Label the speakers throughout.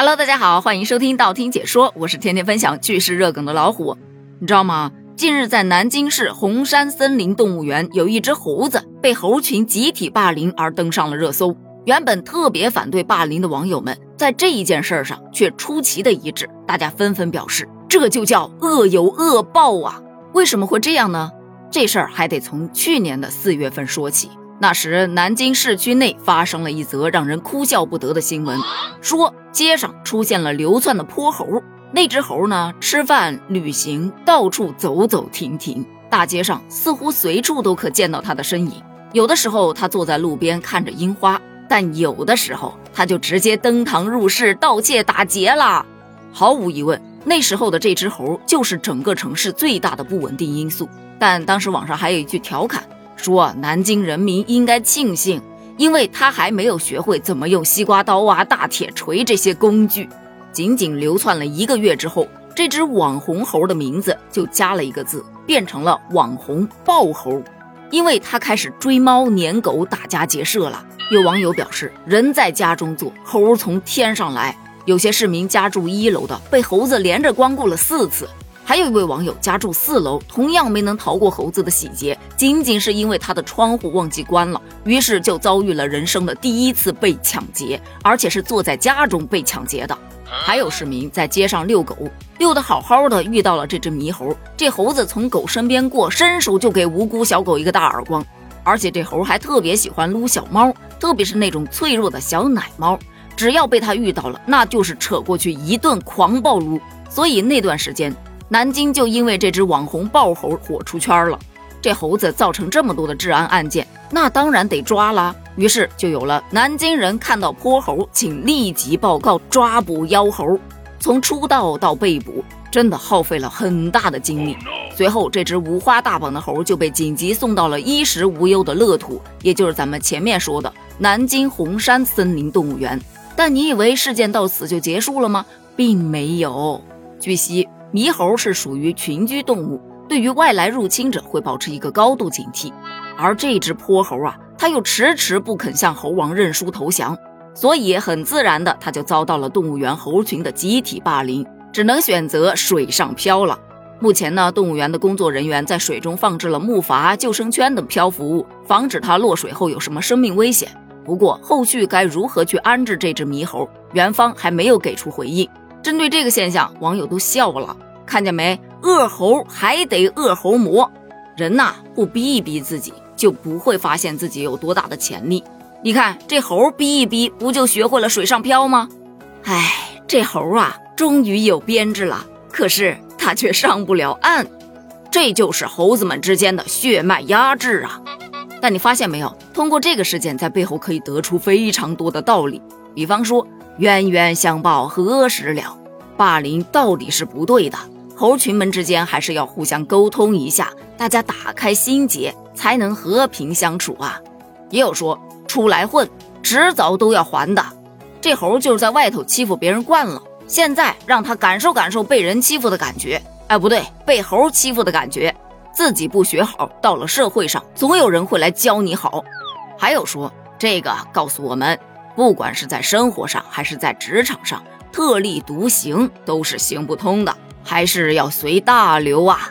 Speaker 1: Hello，大家好，欢迎收听道听解说，我是天天分享趣事热梗的老虎。你知道吗？近日在南京市红山森林动物园，有一只猴子被猴群集体霸凌而登上了热搜。原本特别反对霸凌的网友们，在这一件事上却出奇的一致，大家纷纷表示，这就叫恶有恶报啊！为什么会这样呢？这事儿还得从去年的四月份说起。那时，南京市区内发生了一则让人哭笑不得的新闻，说街上出现了流窜的泼猴。那只猴呢，吃饭、旅行，到处走走停停，大街上似乎随处都可见到它的身影。有的时候，它坐在路边看着樱花；但有的时候，它就直接登堂入室盗窃打劫了。毫无疑问，那时候的这只猴就是整个城市最大的不稳定因素。但当时网上还有一句调侃。说南京人民应该庆幸，因为他还没有学会怎么用西瓜刀啊、大铁锤这些工具。仅仅流窜了一个月之后，这只网红猴的名字就加了一个字，变成了网红豹猴，因为他开始追猫、撵狗、打家劫舍了。有网友表示，人在家中坐，猴从天上来。有些市民家住一楼的，被猴子连着光顾了四次。还有一位网友家住四楼，同样没能逃过猴子的洗劫，仅仅是因为他的窗户忘记关了，于是就遭遇了人生的第一次被抢劫，而且是坐在家中被抢劫的。还有市民在街上遛狗，遛得好好的，遇到了这只猕猴，这猴子从狗身边过，伸手就给无辜小狗一个大耳光，而且这猴还特别喜欢撸小猫，特别是那种脆弱的小奶猫，只要被它遇到了，那就是扯过去一顿狂暴撸。所以那段时间。南京就因为这只网红豹猴火出圈了，这猴子造成这么多的治安案件，那当然得抓啦。于是就有了南京人看到泼猴，请立即报告抓捕妖猴。从出道到被捕，真的耗费了很大的精力。随后，这只五花大绑的猴就被紧急送到了衣食无忧的乐土，也就是咱们前面说的南京红山森林动物园。但你以为事件到此就结束了吗？并没有。据悉。猕猴是属于群居动物，对于外来入侵者会保持一个高度警惕。而这只泼猴啊，它又迟迟不肯向猴王认输投降，所以很自然的，它就遭到了动物园猴群的集体霸凌，只能选择水上漂了。目前呢，动物园的工作人员在水中放置了木筏、救生圈等漂浮物，防止它落水后有什么生命危险。不过，后续该如何去安置这只猕猴，园方还没有给出回应。针对这个现象，网友都笑了。看见没？恶猴还得恶猴磨。人呐，不逼一逼自己，就不会发现自己有多大的潜力。你看这猴逼一逼，不就学会了水上漂吗？哎，这猴啊，终于有编制了，可是他却上不了岸。这就是猴子们之间的血脉压制啊！但你发现没有？通过这个事件，在背后可以得出非常多的道理。比方说，冤冤相报何时了？霸凌到底是不对的，猴群们之间还是要互相沟通一下，大家打开心结，才能和平相处啊。也有说出来混，迟早都要还的。这猴就是在外头欺负别人惯了，现在让他感受感受被人欺负的感觉，哎，不对，被猴欺负的感觉。自己不学好，到了社会上，总有人会来教你好。还有说这个告诉我们，不管是在生活上还是在职场上。特立独行都是行不通的，还是要随大流啊。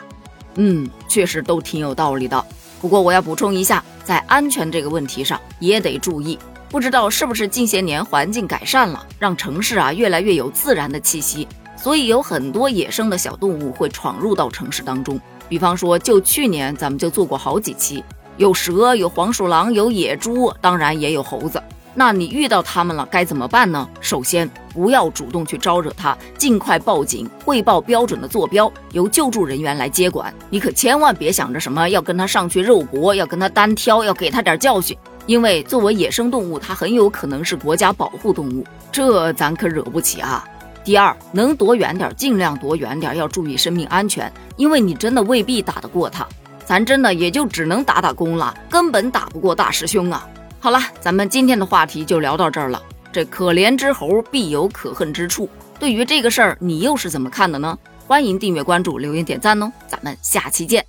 Speaker 1: 嗯，确实都挺有道理的。不过我要补充一下，在安全这个问题上也得注意。不知道是不是近些年环境改善了，让城市啊越来越有自然的气息，所以有很多野生的小动物会闯入到城市当中。比方说，就去年咱们就做过好几期，有蛇，有黄鼠狼，有野猪，当然也有猴子。那你遇到他们了该怎么办呢？首先不要主动去招惹他，尽快报警汇报标准的坐标，由救助人员来接管。你可千万别想着什么要跟他上去肉搏，要跟他单挑，要给他点教训。因为作为野生动物，它很有可能是国家保护动物，这咱可惹不起啊。第二，能躲远点尽量躲远点，要注意生命安全，因为你真的未必打得过他，咱真的也就只能打打工了，根本打不过大师兄啊。好了，咱们今天的话题就聊到这儿了。这可怜之猴必有可恨之处，对于这个事儿，你又是怎么看的呢？欢迎订阅关注，留言点赞哦。咱们下期见。